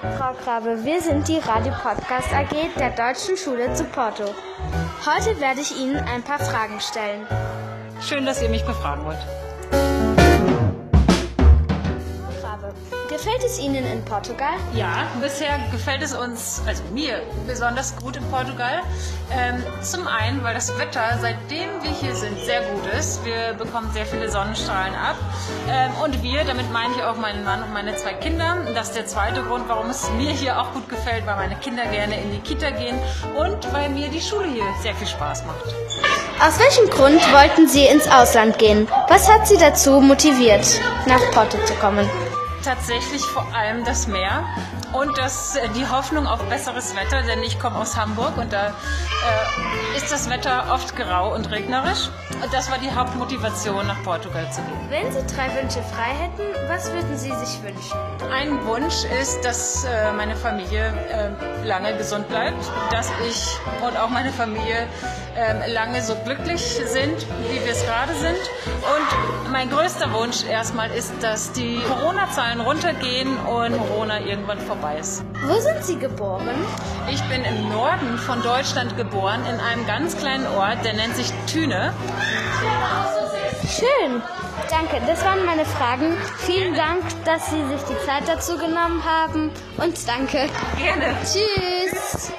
Frau Grabe, wir sind die Radio Podcast AG der Deutschen Schule zu Porto. Heute werde ich Ihnen ein paar Fragen stellen. Schön, dass ihr mich befragen wollt. Gefällt es Ihnen in Portugal? Ja, bisher gefällt es uns, also mir besonders gut in Portugal. Ähm, zum einen, weil das Wetter, seitdem wir hier sind, sehr gut ist. Wir bekommen sehr viele Sonnenstrahlen ab. Ähm, und wir, damit meine ich auch meinen Mann und meine zwei Kinder. Das ist der zweite Grund, warum es mir hier auch gut gefällt, weil meine Kinder gerne in die Kita gehen und weil mir die Schule hier sehr viel Spaß macht. Aus welchem Grund wollten Sie ins Ausland gehen? Was hat Sie dazu motiviert, nach Porto zu kommen? Tatsächlich vor allem das Meer und das, äh, die Hoffnung auf besseres Wetter, denn ich komme aus Hamburg und da äh, ist das Wetter oft grau und regnerisch. Und das war die Hauptmotivation, nach Portugal zu gehen. Wenn Sie drei Wünsche frei hätten, was würden Sie sich wünschen? Ein Wunsch ist, dass äh, meine Familie äh, lange gesund bleibt, dass ich und auch meine Familie äh, lange so glücklich sind, wie wir es gerade sind. Und mein größter Wunsch erstmal ist, dass die Corona-Zahlen runtergehen und Corona irgendwann vorbei ist. Wo sind Sie geboren? Ich bin im Norden von Deutschland geboren, in einem ganz kleinen Ort, der nennt sich Thüne. Schön. Danke, das waren meine Fragen. Vielen Dank, dass Sie sich die Zeit dazu genommen haben und danke. Gerne. Tschüss.